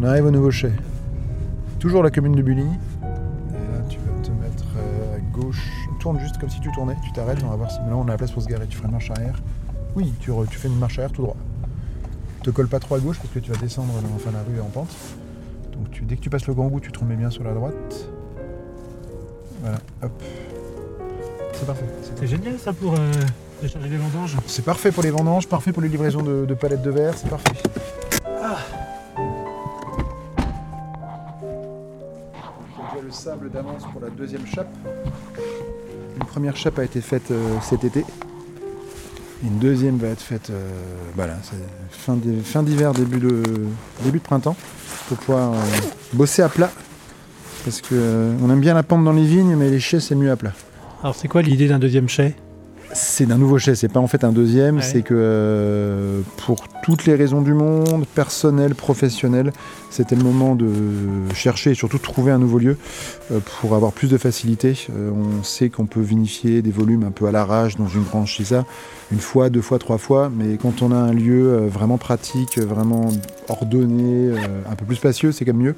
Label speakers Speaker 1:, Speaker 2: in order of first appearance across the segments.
Speaker 1: On arrive au nouveau chai. Toujours la commune de Bully. Et là, tu vas te mettre euh, à gauche. Tourne juste comme si tu tournais. Tu t'arrêtes. On va voir si là on a la place pour se garer. Tu feras une marche arrière. Oui, tu, re- tu fais une marche arrière tout droit. Te colle pas trop à gauche parce que tu vas descendre enfin, la rue en pente. Donc tu, dès que tu passes le grand bout, tu te remets bien sur la droite. Voilà, hop. C'est parfait. c'est
Speaker 2: C'est génial ça pour euh, décharger les vendanges.
Speaker 1: C'est parfait pour les vendanges, parfait pour les livraisons de, de palettes de verre, c'est parfait. D'avance pour la deuxième chape. Une première chape a été faite euh, cet été. Une deuxième va être faite euh, voilà, fin d'hi- fin d'hiver, début de, début de printemps, pour pouvoir euh, bosser à plat. Parce que on aime bien la pente dans les vignes, mais les chais c'est mieux à plat.
Speaker 2: Alors c'est quoi l'idée d'un deuxième chai
Speaker 1: C'est d'un nouveau chai, c'est pas en fait un deuxième,
Speaker 2: Ouais.
Speaker 1: c'est que euh, pour toutes les raisons du monde, personnelles, professionnelles, c'était le moment de chercher et surtout de trouver un nouveau lieu euh, pour avoir plus de facilité. Euh, on sait qu'on peut vinifier des volumes un peu à l'arrache dans une branche ça, une fois, deux fois, trois fois, mais quand on a un lieu euh, vraiment pratique, vraiment ordonné, un peu plus spacieux, c'est quand même mieux.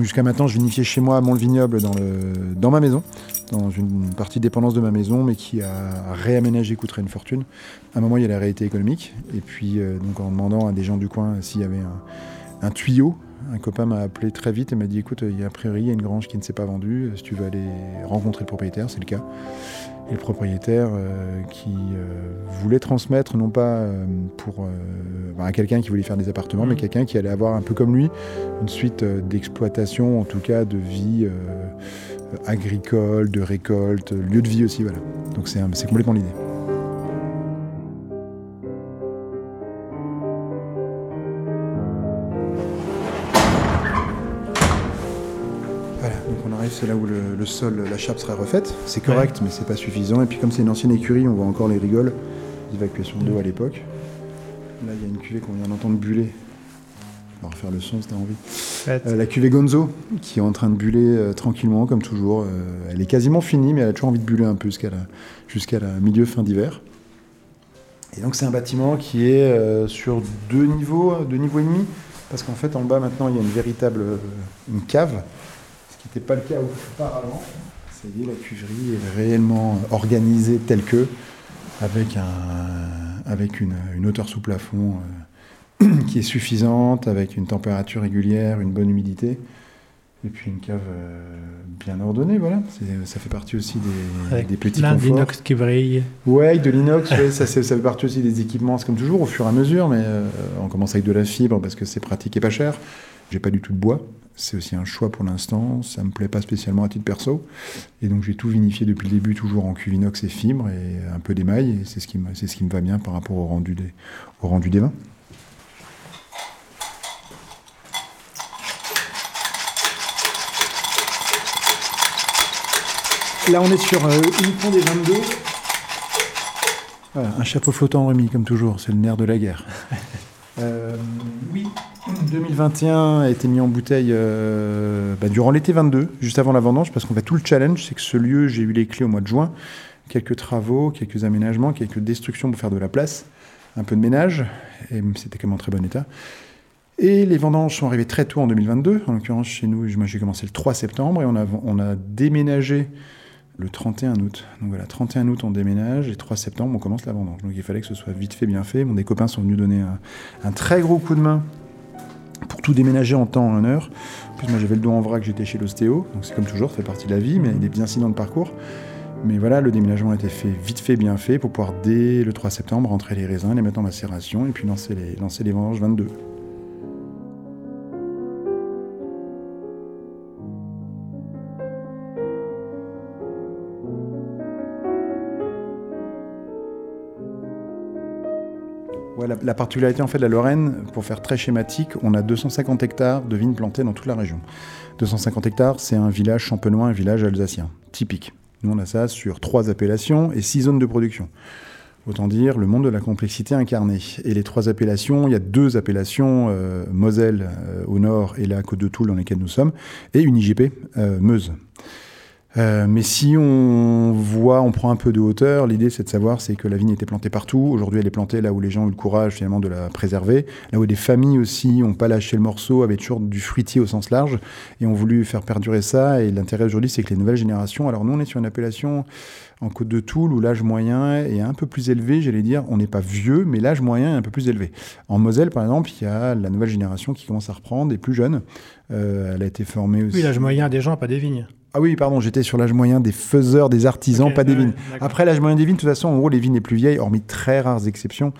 Speaker 1: Jusqu'à maintenant, je vinifiais chez moi à Mont-le-Vignoble dans, le- dans ma maison dans une partie dépendance de ma maison, mais qui a réaménagé coûterait une fortune. À un moment, il y a la réalité économique. Et puis, euh, donc, en demandant à des gens du coin s'il y avait un, un tuyau, un copain m'a appelé très vite et m'a dit écoute, il y a a priori il y a une grange qui ne s'est pas vendue. Si tu veux aller rencontrer le propriétaire, c'est le cas. Et le propriétaire euh, qui euh, voulait transmettre, non pas euh, pour euh, bah, à quelqu'un qui voulait faire des appartements, mais
Speaker 2: Mhm.
Speaker 1: quelqu'un qui allait avoir un peu comme lui une suite euh, d'exploitation, en tout cas de vie euh, agricole, de récolte, lieu de vie aussi, voilà. Donc c'est complètement l'idée. Voilà, donc on arrive, c'est là où le, le sol, la chape sera refaite. C'est correct, mais c'est pas suffisant. Et puis comme c'est une ancienne écurie, on voit encore les rigoles d'évacuation d'eau à l'époque. Là, il y a une cuvée qu'on vient d'entendre buller. On va refaire le son si t'as envie. Euh, la cuvée Gonzo, qui est en train de buller euh, tranquillement, comme toujours. Euh, elle est quasiment finie, mais elle a toujours envie de buller un peu jusqu'à la, milieu fin d'hiver. Et donc c'est un bâtiment qui est sur deux niveaux, deux niveaux et demi, parce qu'en fait en bas maintenant il y a une véritable une cave, ce qui n'était pas le cas auparavant. Ça y est, la cuverie est réellement organisée telle que, avec, un, avec une, une hauteur sous plafond qui est suffisante, avec une température régulière, une bonne humidité, et puis une cave euh, bien ordonnée, voilà. Ça fait partie aussi des,
Speaker 2: Avec
Speaker 1: des petits
Speaker 2: plein
Speaker 1: conforts.
Speaker 2: d'inox qui brille.
Speaker 1: Ouais, de l'inox, ouais, ça, fait partie aussi des équipements, c'est comme toujours, au fur et à mesure, mais euh, on commence avec de la fibre parce que c'est pratique et pas cher. J'ai pas du tout de bois, c'est aussi un choix pour l'instant, ça me plaît pas spécialement à titre perso. Et donc j'ai tout vinifié depuis le début, toujours en cuve inox et fibre et un peu d'émail, et c'est ce, qui me- c'est ce qui me va bien par rapport au rendu des, au rendu des vins. Là, on est sur euh, uniquement des 22. Voilà, un chapeau flottant remis, comme toujours, c'est le nerf de la guerre. Euh, oui, 2021 a été mis en bouteille euh, bah, durant l'été 22, juste avant la vendange, parce qu'on fait tout le challenge, c'est que ce lieu, j'ai eu les clés au mois de juin, quelques travaux, quelques aménagements, quelques destructions pour faire de la place, un peu de ménage, et c'était quand même en très bon état. Et les vendanges sont arrivées très tôt en 2022, en l'occurrence chez nous, moi j'ai commencé le 3 septembre, et on a, on a déménagé le 31 août. Donc voilà, 31 août on déménage et 3 septembre on commence la vendange. Donc il fallait que ce soit vite fait, bien fait. Bon, des copains sont venus donner un, très gros coup de main pour tout déménager en temps, en heure. En plus moi j'avais le dos en vrac, j'étais chez l'ostéo, donc c'est comme toujours, ça fait partie de la vie, mais il y a des incidents de parcours. Mais voilà, le déménagement a été fait vite fait, bien fait, pour pouvoir dès le 3 septembre rentrer les raisins, les mettre en macération et puis lancer les, lancer les vendanges 22. La, la particularité en fait de la Lorraine, pour faire très schématique, on a 250 hectares de vignes plantées dans toute la région. 250 hectares, c'est un village champenois, un village alsacien, typique. Nous, on a ça sur trois appellations et six zones de production. Autant dire le monde de la complexité incarnée. Et les trois appellations, il y a deux appellations, euh, Moselle euh, au nord et la Côte de Toul dans lesquelles nous sommes, et une IGP, euh, Meuse. Euh, mais si on voit, on prend un peu de hauteur, l'idée c'est de savoir c'est que la vigne était plantée partout. Aujourd'hui, elle est plantée là où les gens ont eu le courage finalement de la préserver, là où des familles aussi n'ont pas lâché le morceau, avaient toujours du fruitier au sens large et ont voulu faire perdurer ça. Et l'intérêt aujourd'hui, c'est que les nouvelles générations. Alors nous, on est sur une appellation en Côte de Toul où l'âge moyen est un peu plus élevé, j'allais dire. On n'est pas vieux, mais l'âge moyen est un peu plus élevé. En Moselle, par exemple, il y a la nouvelle génération qui commence à reprendre, des plus jeunes. Euh, elle a été formée aussi.
Speaker 2: Oui, l'âge moyen des gens, pas des vignes.
Speaker 1: Ah oui, pardon, j'étais sur l'âge moyen des faiseurs, des artisans, pas des vignes. Après, l'âge moyen des vignes, de toute façon, en gros, les vignes les plus vieilles, hormis très rares exceptions,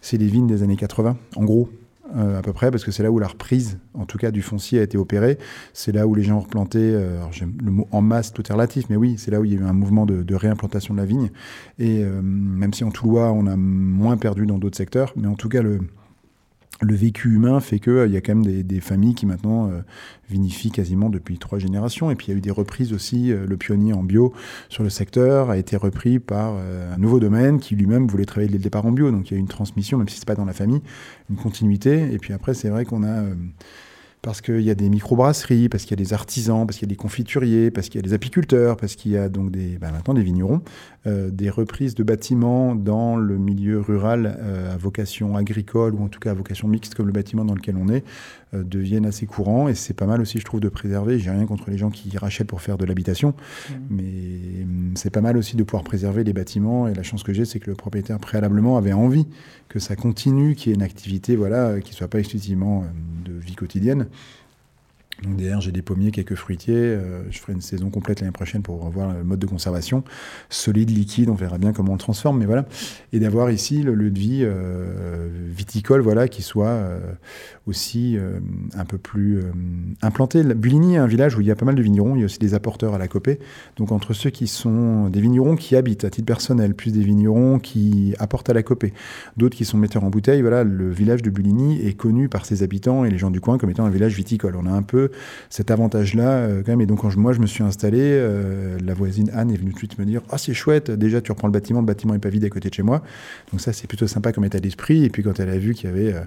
Speaker 1: c'est les vignes des années 80, en gros. Euh, à peu près, parce que c'est là où la reprise, en tout cas du foncier, a été opérée. C'est là où les gens ont replanté, euh, le mot en masse, tout est relatif, mais oui, c'est là où il y a eu un mouvement de, réimplantation de la vigne. Et euh, même si en Toulois, on a moins perdu dans d'autres secteurs, mais en tout cas, le, le vécu humain fait qu'il il y a quand même des, familles qui maintenant euh, vinifient quasiment depuis trois générations. Et puis il y a eu des reprises aussi. Euh, le pionnier en bio sur le secteur a été repris par euh, un nouveau domaine qui lui-même voulait travailler dès le départ en bio. Donc il y a eu une transmission, même si c'est pas dans la famille, une continuité. Et puis après, c'est vrai qu'on a parce qu'il y a des microbrasseries, parce qu'il y a des artisans, parce qu'il y a des confituriers, parce qu'il y a des apiculteurs, parce qu'il y a donc des, bah, maintenant des vignerons, euh, des reprises de bâtiments dans le milieu rural euh, à vocation agricole ou en tout cas à vocation mixte comme le bâtiment dans lequel on est euh, deviennent assez courants et c'est pas mal aussi je trouve de préserver. J'ai rien contre les gens qui rachètent pour faire de l'habitation, mmh. mais hum, c'est pas mal aussi de pouvoir préserver les bâtiments et la chance que j'ai c'est que le propriétaire préalablement avait envie que ça continue, qu'il y ait une activité voilà qui soit pas exclusivement de vie quotidienne donc derrière, j'ai des pommiers, quelques fruitiers. Euh, je ferai une saison complète l'année prochaine pour revoir le mode de conservation. Solide, liquide, on verra bien comment on le transforme, mais voilà. Et d'avoir ici le lieu de vie euh, viticole, voilà, qui soit euh, aussi un peu plus implanté. Buligny est un village où il y a pas mal de vignerons. Il y a aussi des apporteurs à la copée. Donc entre ceux qui sont des vignerons qui habitent à titre personnel, plus des vignerons qui apportent à la copée, d'autres qui sont metteurs en bouteille, voilà, le village de Buligny est connu par ses habitants et les gens du coin comme étant un village viticole. On a un peu cet avantage-là euh, quand même. Et donc quand moi je me suis installé, euh, la voisine Anne est venue tout de suite me dire ah c'est chouette, déjà tu reprends le bâtiment, le bâtiment est pas vide à côté de chez moi. Donc ça c'est plutôt sympa comme état d'esprit. Et puis quand elle a vu qu'il y avait euh,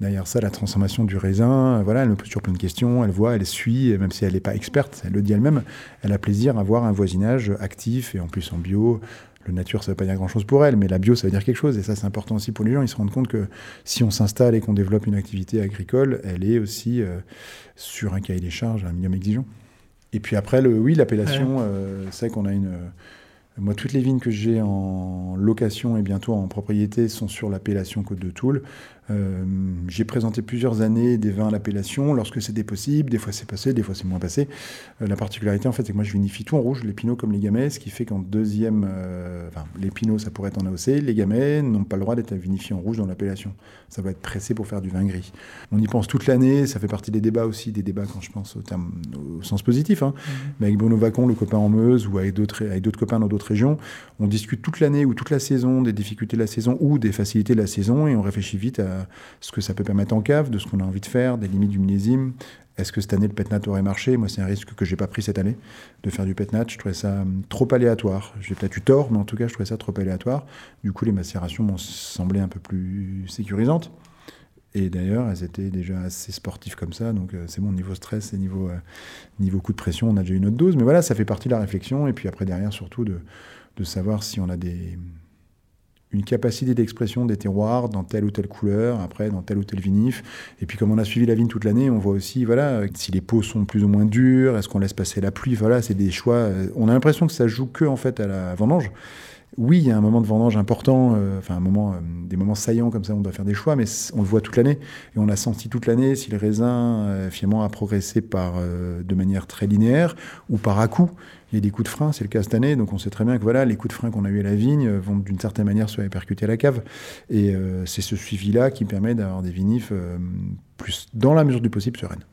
Speaker 1: derrière ça la transformation du raisin, voilà, elle me pose toujours plein de questions, elle voit, elle suit, même si elle n'est pas experte, elle le dit elle-même, elle a plaisir à voir un voisinage actif et en plus en bio le nature, ça ne veut pas dire grand-chose pour elle, mais la bio, ça veut dire quelque chose. Et ça, c'est important aussi pour les gens. Ils se rendent compte que si on s'installe et qu'on développe une activité agricole, elle est aussi euh, sur un cahier des charges, un minimum exigeant. Et puis après, le, oui, l'appellation, euh, c'est qu'on a une... Euh, moi, toutes les vignes que j'ai en location et bientôt en propriété sont sur l'appellation Côte de Toul. Euh, j'ai présenté plusieurs années des vins à l'appellation lorsque c'était possible. Des fois c'est passé, des fois c'est moins passé. Euh, la particularité en fait, c'est que moi je vinifie tout en rouge, les pinots comme les gamets, ce qui fait qu'en deuxième, euh, enfin les pinots ça pourrait être en AOC, les gamets n'ont pas le droit d'être vinifiés en rouge dans l'appellation. Ça va être pressé pour faire du vin gris. On y pense toute l'année, ça fait partie des débats aussi, des débats quand je pense au, terme, au sens positif. Hein. Mmh. Mais avec Bruno Vacon, le copain en Meuse, ou avec d'autres avec d'autres copains dans d'autres régions, on discute toute l'année ou toute la saison des difficultés de la saison ou des facilités de la saison et on réfléchit vite à ce que ça peut permettre en cave, de ce qu'on a envie de faire, des limites du millésime. Est-ce que cette année le petnat aurait marché? Moi, c'est un risque que j'ai pas pris cette année de faire du petnat. Je trouvais ça hum, trop aléatoire. J'ai peut-être eu tort, mais en tout cas, je trouvais ça trop aléatoire. Du coup, les macérations m'ont semblé un peu plus sécurisantes. Et d'ailleurs, elles étaient déjà assez sportives comme ça, donc euh, c'est bon, niveau stress et niveau, euh, niveau coup de pression, on a déjà une autre dose. Mais voilà, ça fait partie de la réflexion. Et puis après, derrière, surtout, de, de savoir si on a des, une capacité d'expression des terroirs dans telle ou telle couleur, après dans tel ou tel vinif. Et puis comme on a suivi la vigne toute l'année, on voit aussi voilà si les peaux sont plus ou moins dures, est-ce qu'on laisse passer la pluie, voilà, c'est des choix. Euh, on a l'impression que ça joue que en fait à la vendange. Oui, il y a un moment de vendange important, euh, enfin un moment, euh, des moments saillants comme ça, on doit faire des choix, mais on le voit toute l'année et on l'a senti toute l'année si le raisin finalement a progressé par de manière très linéaire ou par à coup il y a des coups de frein, c'est le cas cette année, donc on sait très bien que voilà, les coups de frein qu'on a eu à la vigne vont d'une certaine manière se répercuter à la cave. Et euh, c'est ce suivi-là qui permet d'avoir des vinifs euh, plus, dans la mesure du possible, sereines.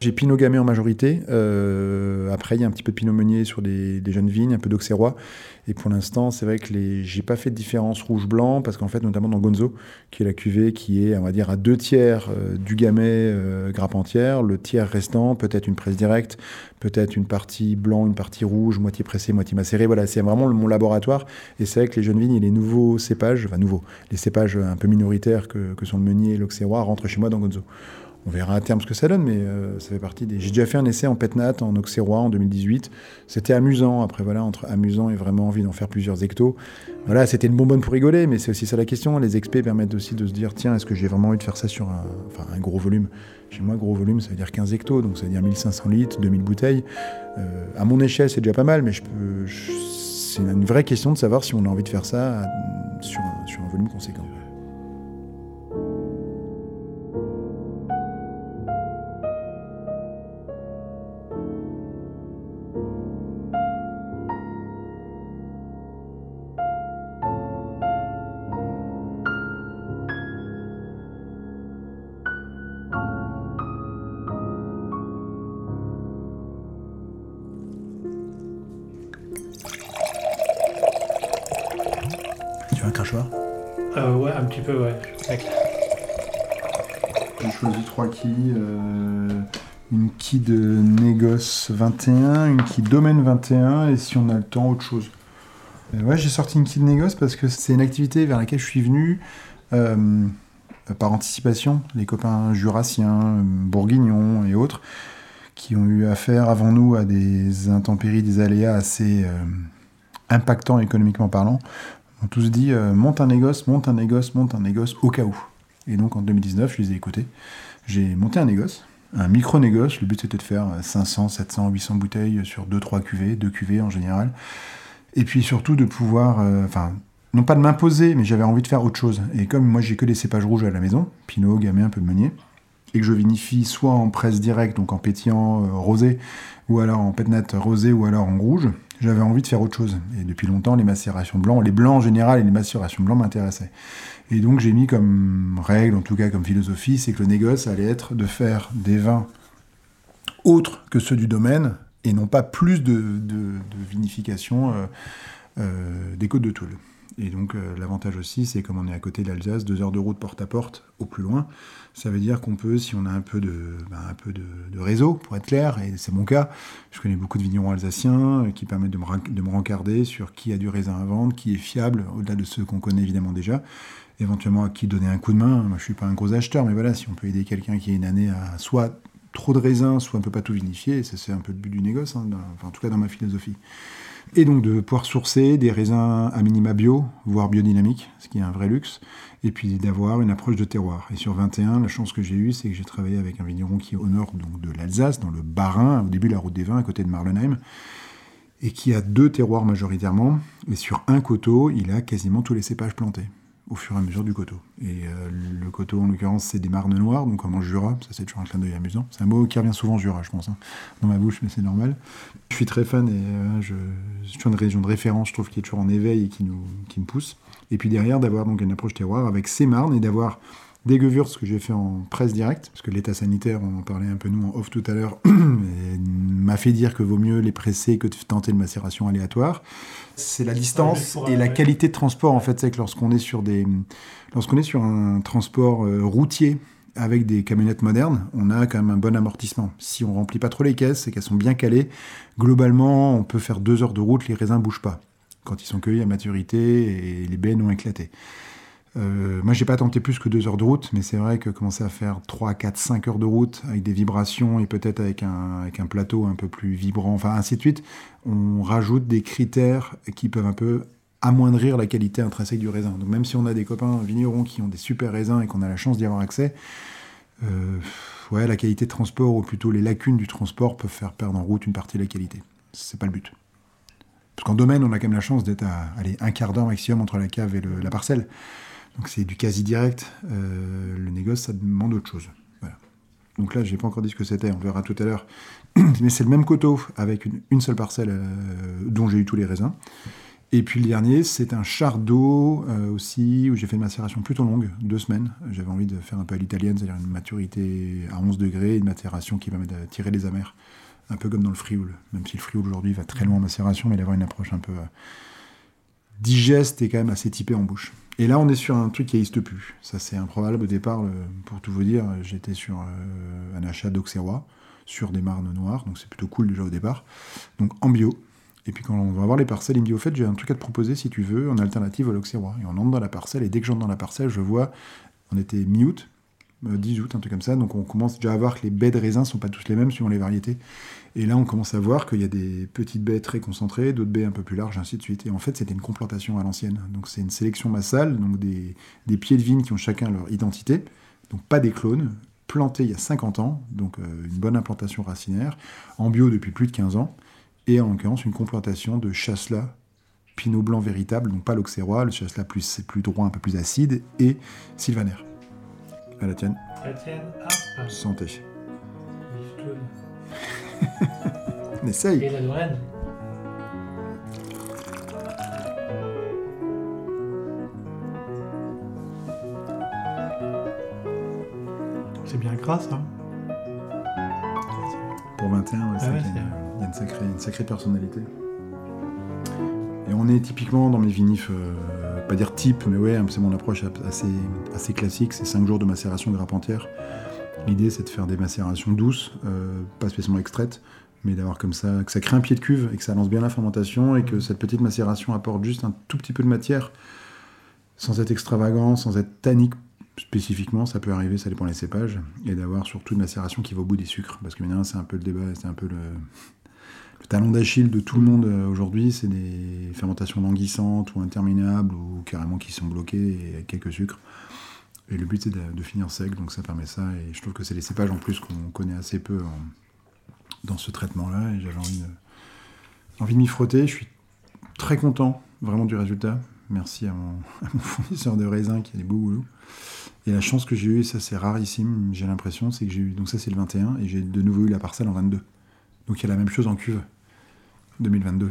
Speaker 1: J'ai Pinot Gamay en majorité. Euh, après, il y a un petit peu de Pinot Meunier sur des, jeunes vignes, un peu d'Auxerrois. Et pour l'instant, c'est vrai que les... j'ai pas fait de différence rouge-blanc parce qu'en fait, notamment dans Gonzo, qui est la cuvée qui est, on va dire, à deux tiers euh, du Gamay euh, grappe entière, le tiers restant, peut-être une presse directe, peut-être une partie blanc, une partie rouge, moitié pressée, moitié macérée. Voilà, c'est vraiment mon laboratoire. Et c'est vrai que les jeunes vignes et les nouveaux cépages, enfin nouveaux, les cépages un peu minoritaires que, que sont le Meunier et l'Auxerrois rentrent chez moi dans Gonzo On verra à terme ce que ça donne, mais euh, ça fait partie des. J'ai déjà fait un essai en Petnat, en Auxerrois en 2018. C'était amusant. Après, voilà, entre amusant et vraiment envie d'en faire plusieurs hectos. Voilà, c'était une bonbonne pour rigoler, mais c'est aussi ça la question. Les experts permettent aussi de se dire tiens, est-ce que j'ai vraiment envie de faire ça sur un, gros volume? Chez moi, gros volume, ça veut dire 15 hectos, donc ça veut dire 1500 litres, 2000 bouteilles. Euh, à mon échelle, c'est déjà pas mal, mais. C'est une vraie question de savoir si on a envie de faire ça sur sur un volume conséquent. Quille de négoce 21, une quille domaine 21, et si on a le temps, autre chose. Euh, ouais, j'ai sorti une quille de négoce parce que c'est une activité vers laquelle je suis venu euh, par anticipation. Les copains jurassiens, bourguignons et autres, qui ont eu affaire avant nous à des intempéries, des aléas assez euh, impactants économiquement parlant, ont tous dit monte un négoce, monte un négoce, monte un négoce au cas où. Et donc en 2019, je les ai écoutés. J'ai monté un négoce, un micro-négoce. Le but c'était de faire 500, 700, 800 bouteilles sur 2-3 cuvées, 2 cuvées en général. Et puis surtout de pouvoir, euh, enfin, non pas de m'imposer, mais j'avais envie de faire autre chose. Et comme moi j'ai que des cépages rouges à la maison, Pinot, Gamay, un peu de Meunier, et que je vinifie soit en presse directe, donc en pétillant euh, rosé, ou alors en pétnat rosé, ou alors en rouge, j'avais envie de faire autre chose. Et depuis longtemps, les macérations blancs, les blancs en général et les macérations blancs m'intéressaient. Et donc j'ai mis comme règle, en tout cas comme philosophie, c'est que le négoce allait être de faire des vins autres que ceux du domaine, et non pas plus de, vinification euh, euh, des côtes de Toul. Et donc euh, l'avantage aussi, c'est comme on est à côté de l'Alsace, deux heures de route porte à porte au plus loin, ça veut dire qu'on peut, si on a un peu de, ben, de, réseau, pour être clair, et c'est mon cas, je connais beaucoup de vignerons alsaciens qui permettent de me, de me rencarder sur qui a du raisin à vendre, qui est fiable, au-delà de ceux qu'on connaît évidemment déjà, éventuellement à qui donner un coup de main. Moi, je suis pas un gros acheteur, mais voilà, si on peut aider quelqu'un qui a une année à soit trop de raisin, soit un peu pas tout vinifier, c'est un peu le but du négoce, hein, enfin, en tout cas dans ma philosophie. Et donc de pouvoir sourcer des raisins à minima bio, voire biodynamiques, ce qui est un vrai luxe, et puis d'avoir une approche de terroir. Et sur 21, la chance que j'ai eue, c'est que j'ai travaillé avec un vigneron qui est au nord donc, de l'Alsace, dans le Bas-Rhin, au début de la route des vins, à côté de Marlenheim, et qui a deux terroirs majoritairement, et sur un coteau, il a quasiment tous les cépages plantés au fur et à mesure du coteau. Et euh, le coteau, en l'occurrence, c'est des marnes noires, donc comme en Jura, ça c'est toujours un clin d'œil amusant. C'est un mot qui revient souvent Jura, je pense, hein, dans ma bouche, mais c'est normal. Je suis très fan et euh, je, toujours une région de référence, je trouve, qui est toujours en éveil et qui nous, me pousse. Et puis derrière, d'avoir donc une approche terroir avec ces marnes et d'avoir Gewürz que j'ai fait en presse directe, parce que l'état sanitaire, on en parlait un peu nous en off tout à l'heure, m'a fait dire que vaut mieux les presser que de tenter une macération aléatoire. C'est la distance et la qualité de transport en fait, c'est que lorsqu'on est sur des, lorsqu'on est sur un transport euh, routier avec des camionnettes modernes, on a quand même un bon amortissement. Si on remplit pas trop les caisses et qu'elles sont bien calées, globalement, on peut faire deux heures de route, les raisins bougent pas quand ils sont cueillis à maturité et les baies ont éclaté. Euh, moi, j'ai pas tenté plus que deux heures de route, mais c'est vrai que commencer à faire 3, 4, 5 heures de route avec des vibrations et peut-être avec un, plateau un peu plus vibrant, enfin ainsi de suite, on rajoute des critères qui peuvent un peu amoindrir la qualité intrinsèque du raisin. Donc même si on a des copains vignerons qui ont des super raisins et qu'on a la chance d'y avoir accès, euh, ouais, la qualité de transport ou plutôt les lacunes du transport peuvent faire perdre en route une partie de la qualité. C'est pas le but. Parce qu'en domaine, on a quand même la chance d'être à allez, un quart d'heure maximum entre la cave et la parcelle. Donc c'est du quasi direct. Euh, le négoce, ça demande autre chose. Donc là, j'ai pas encore dit ce que c'était, on verra tout à l'heure. Mais c'est le même coteau avec une, seule parcelle euh, dont j'ai eu tous les raisins. Et puis le dernier, c'est un chardot euh, aussi, où j'ai fait une macération plutôt longue, deux semaines. J'avais envie de faire un peu à l'italienne, c'est-à-dire une maturité à 11 degrés, une macération qui permet de tirer les amers. Un peu comme dans le frioul, même si le frioul aujourd'hui va très loin en macération, mais d'avoir une approche un peu euh, digeste et quand même assez typée en bouche. Et là, on est sur un truc qui n'existe plus. Ça, c'est improbable. Au départ, pour tout vous dire, j'étais sur euh, un achat d'Auxerrois, sur des marnes noires, donc c'est plutôt cool déjà au départ. Donc en bio. Et puis quand on va voir les parcelles, il me dit au fait, j'ai un truc à te proposer si tu veux, en alternative à l'Auxerrois. Et on entre dans la parcelle, et dès que j'entre dans la parcelle, je vois, on était mi-août, 10 août, un truc comme ça. Donc on commence déjà à voir que les baies de raisin sont pas tous les mêmes suivant les variétés. Et là, on commence à voir qu'il y a des petites baies très concentrées, d'autres baies un peu plus larges, ainsi de suite. Et en fait, c'était une complantation à l'ancienne. Donc c'est une sélection massale, donc des, des pieds de vigne qui ont chacun leur identité. Donc pas des clones, plantés il y a 50 ans, donc euh, une bonne implantation racinaire, en bio depuis plus de 15 ans, et en l'occurrence une complantation de chasselas Pinot Blanc véritable, donc pas l'Auxerrois, le chasselas plus, plus droit, un peu plus acide, et Sylvaner. À la tienne.
Speaker 2: La tienne, hop.
Speaker 1: Santé. On essaye.
Speaker 2: Et la Lorraine. C'est bien gras, ça.
Speaker 1: Pour 21, ouais, c'est
Speaker 2: Ah ouais,
Speaker 1: y a- il y a une sacrée, une sacrée personnalité. Et on est typiquement dans mes vinifs, euh, pas dire type, mais ouais, c'est mon approche assez, assez classique, c'est 5 jours de macération grappe entière. L'idée c'est de faire des macérations douces, euh, pas spécialement extraites, mais d'avoir comme ça, que ça crée un pied de cuve et que ça lance bien la fermentation et que cette petite macération apporte juste un tout petit peu de matière, sans être extravagant, sans être tannique spécifiquement, ça peut arriver, ça dépend des cépages, et d'avoir surtout une macération qui va au bout des sucres, parce que maintenant c'est un peu le débat, c'est un peu le, talon d'Achille de tout le monde euh, aujourd'hui, c'est des fermentations languissantes ou interminables, ou carrément qui sont bloquées et avec quelques sucres. Et le but c'est de, de finir sec, donc ça permet ça, et je trouve que c'est les cépages en plus qu'on connaît assez peu en- dans ce traitement-là, et j'avais envie de, envie de m'y frotter, je suis très content vraiment du résultat. Merci à mon, à mon fournisseur de raisin qui a des beaux goulous. Et la chance que j'ai eue, et ça c'est rarissime, j'ai l'impression, c'est que j'ai eu, donc ça c'est le 21, et j'ai de nouveau eu la parcelle en 22. Donc il y a la même chose en cuve, 2022.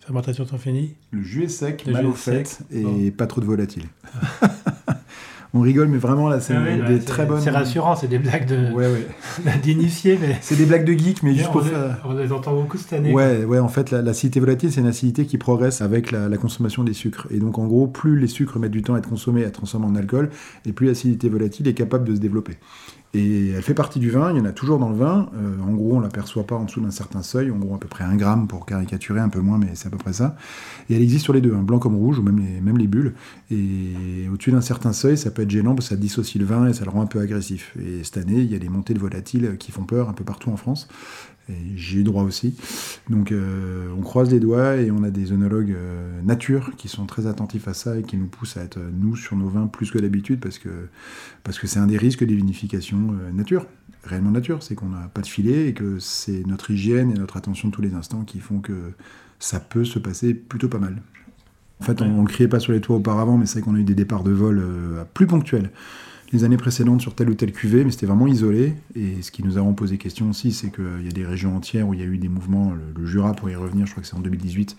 Speaker 2: Fermentation sans fini.
Speaker 1: Le jus est sec,
Speaker 2: Le
Speaker 1: mal au
Speaker 2: est
Speaker 1: fait,
Speaker 2: sec,
Speaker 1: et pas trop de volatile. On rigole, mais vraiment là, c'est
Speaker 2: ouais,
Speaker 1: des
Speaker 2: ouais,
Speaker 1: très bonnes...
Speaker 2: C'est rassurant, c'est des blagues de-
Speaker 1: Ouais, ouais.
Speaker 2: d'initiés, mais.
Speaker 1: C'est des blagues de geek, mais juste
Speaker 2: on,
Speaker 1: pour
Speaker 2: les,
Speaker 1: faire...
Speaker 2: on les entend beaucoup cette année.
Speaker 1: Ouais, ouais, en fait, la- l'acidité volatile, c'est une acidité qui progresse avec la, la consommation des sucres. Et donc, en gros, plus les sucres mettent du temps à être consommés, à être transformés en alcool, et plus l'acidité volatile est capable de se développer. Et elle fait partie du vin, il y en a toujours dans le vin. Euh, en gros, on l'aperçoit pas en dessous d'un certain seuil, en gros, à peu près un gramme pour caricaturer, un peu moins, mais c'est à peu près ça. Et elle existe sur les deux, hein, blanc comme rouge, ou même les, même les bulles. Et au-dessus d'un certain seuil, ça peut être gênant parce que ça dissocie le vin et ça le rend un peu agressif. Et cette année, il y a des montées de volatiles qui font peur un peu partout en France. J'y ai eu droit aussi. Donc euh, on croise les doigts et on a des œnologues euh, nature qui sont très attentifs à ça et qui nous poussent à être, euh, nous, sur nos vins plus que d'habitude parce que parce que c'est un des risques des vinifications euh, nature. Réellement nature, c'est qu'on n'a pas de filet et que c'est notre hygiène et notre attention de tous les instants qui font que ça peut se passer plutôt pas mal. En fait, on ne criait pas sur les toits auparavant, mais c'est vrai qu'on a eu des départs de vol plus ponctuels les années précédentes sur telle ou telle cuvée, mais c'était vraiment isolé. Et ce qui nous a posé question aussi, c'est qu'il y a des régions entières où il y a eu des mouvements, le, Jura pour y revenir, je crois que c'est en 2018,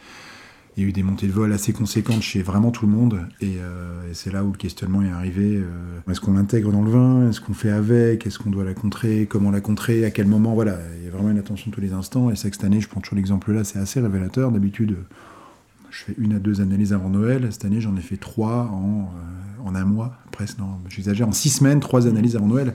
Speaker 1: il y a eu des montées de vol assez conséquentes chez vraiment tout le monde. Et, euh, c'est là où le questionnement est arrivé. euh, est-ce qu'on l'intègre dans le vin? Est-ce qu'on fait avec? Est-ce qu'on doit la contrer? Comment la contrer? À quel moment? Voilà, il y a vraiment une attention tous les instants. Et c'est cette année, je prends toujours l'exemple là, c'est assez révélateur. D'habitude, je fais une à deux analyses avant Noël. Cette année, j'en ai fait trois en, euh, en un mois, presque. Non, j'exagère. En six semaines, trois analyses avant Noël.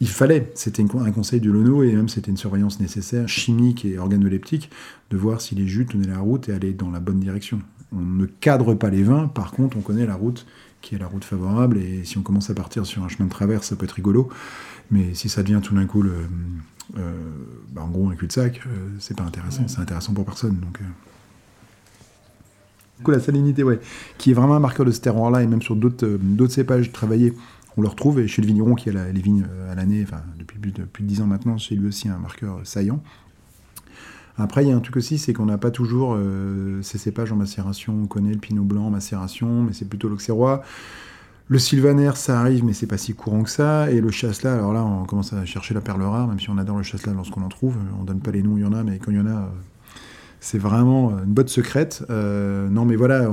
Speaker 1: Il fallait, c'était un conseil de l'ONO et même c'était une surveillance nécessaire, chimique et organoleptique, de voir si les jus tenaient la route et allaient dans la bonne direction. On ne cadre pas les vins, par contre, on connaît la route qui est la route favorable et si on commence à partir sur un chemin de traverse, ça peut être rigolo. Mais si ça devient tout d'un coup, le, euh, bah, en gros, un cul-de-sac, euh, c'est pas intéressant. C'est intéressant pour personne. Donc, euh. Du coup, la salinité, ouais, qui est vraiment un marqueur de ce terroir-là, et même sur d'autres euh, cépages travaillés, on le retrouve, et chez le vigneron qui a les vignes euh, à l'année, enfin depuis plus de, plus de 10 ans maintenant, c'est lui aussi un marqueur euh, saillant. Après, il y a un truc aussi, c'est qu'on n'a pas toujours euh, ces cépages en macération. On connaît le pinot blanc en macération, mais c'est plutôt l'auxerrois. Le sylvaner, ça arrive, mais c'est pas si courant que ça. Et le chasselas, alors là, on commence à chercher la perle rare, même si on adore le chasselas lorsqu'on en trouve. On donne pas les noms, il y en a, mais quand il y en a, c'est vraiment euh, une botte secrète. Euh, non, mais voilà,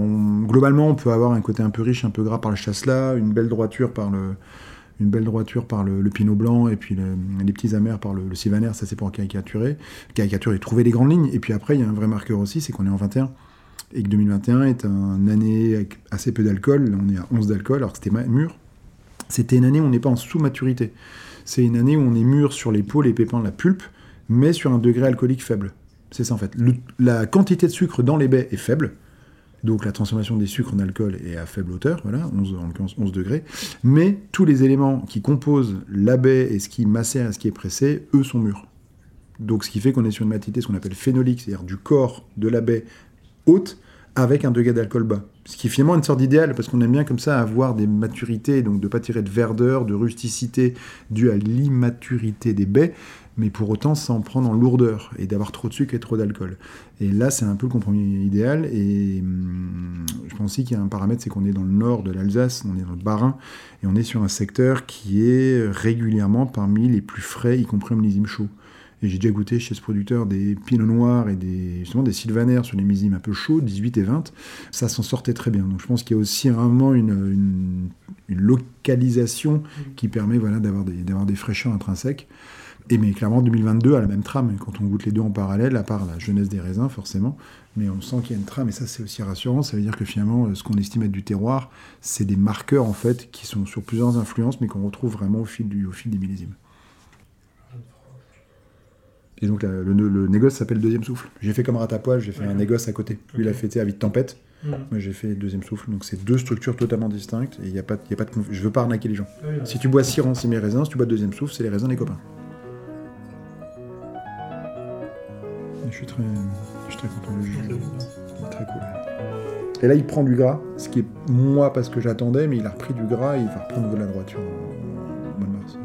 Speaker 1: globalement, on peut avoir un côté un peu riche, un peu gras par le chasselas, une belle droiture par le, une belle droiture par le, pinot blanc, et puis le- les petits amers par le, le ça c'est pour caricaturer. Caricaturer, trouver les grandes lignes. Et puis après, il y a un vrai marqueur aussi, c'est qu'on est en 21. Et que 2021 est une année avec assez peu d'alcool. On est à 11 d'alcool, alors que c'était mûr. C'était une année où on n'est pas en sous-maturité. C'est une année où on est mûr sur les peaux, les pépins, la pulpe, mais sur un degré alcoolique faible. C'est ça en fait. La quantité de sucre dans les baies est faible. Donc la transformation des sucres en alcool est à faible hauteur, voilà, 11, en l'occurrence 11 degrés. Mais tous les éléments qui composent la baie et ce qui macère et ce qui est pressé, eux sont mûrs. Donc ce qui fait qu'on est sur une maturité, ce qu'on appelle phénolique, c'est-à-dire du corps de la baie haute avec un degré d'alcool bas. Ce qui est finalement une sorte d'idéal, parce qu'on aime bien comme ça avoir des maturités, donc de pas tirer de verdeur, de rusticité due à l'immaturité des baies, mais pour autant sans prendre en lourdeur et d'avoir trop de sucre et trop d'alcool. Et là, c'est un peu le compromis idéal. Et hum, je pense aussi qu'il y a un paramètre, c'est qu'on est dans le nord de l'Alsace, on est dans le Bas-Rhin, et on est sur un secteur qui est régulièrement parmi les plus frais, y compris en millésime chaud. Et j'ai déjà goûté chez ce producteur des pinots noirs et des, justement des sylvaner sur les millésimes un peu chauds, 18 et 20. Ça s'en sortait très bien. Donc je pense qu'il y a aussi vraiment une, localisation qui permet voilà, d'avoir des, des fraîcheurs intrinsèques. Et mais clairement 2022 à la même trame, quand on goûte les deux en parallèle, à part la jeunesse des raisins forcément, mais on sent qu'il y a une trame et ça c'est aussi rassurant, ça veut dire que finalement ce qu'on estime être du terroir, c'est des marqueurs en fait qui sont sur plusieurs influences mais qu'on retrouve vraiment au fil, du, au fil des millésimes. Et donc la- le, le négoce s'appelle Deuxième Souffle. J'ai fait comme Ratapoil, j'ai fait un négoce à côté. Lui il a fêté à Vite Tempête,
Speaker 2: Mhm.
Speaker 1: moi j'ai fait Deuxième Souffle. Donc c'est deux structures totalement distinctes et il n'y a, pas- y a pas de conf- Je veux pas arnaquer les gens. Si tu bois Siran, c'est mes raisins. Si tu bois Deuxième Souffle, c'est les raisins des copains. Je suis très, je suis très content du jus. Il est très cool. Et là, il prend du gras, ce qui est moi parce que j'attendais, mais il a repris du gras et il va reprendre de la droiture en, au mois de mars.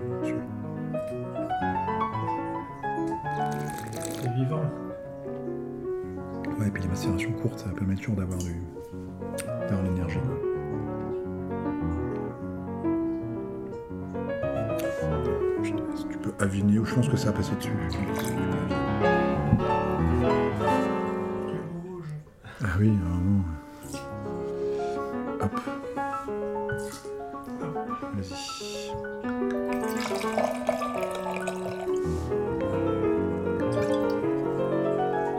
Speaker 2: C'est vivant.
Speaker 1: Ouais, et puis les macérations courtes, ça va permettre toujours d'avoir du, d'avoir l'énergie. aviner, ou je pense que ça a passé dessus. Ah oui, vraiment. Hop. Vas-y.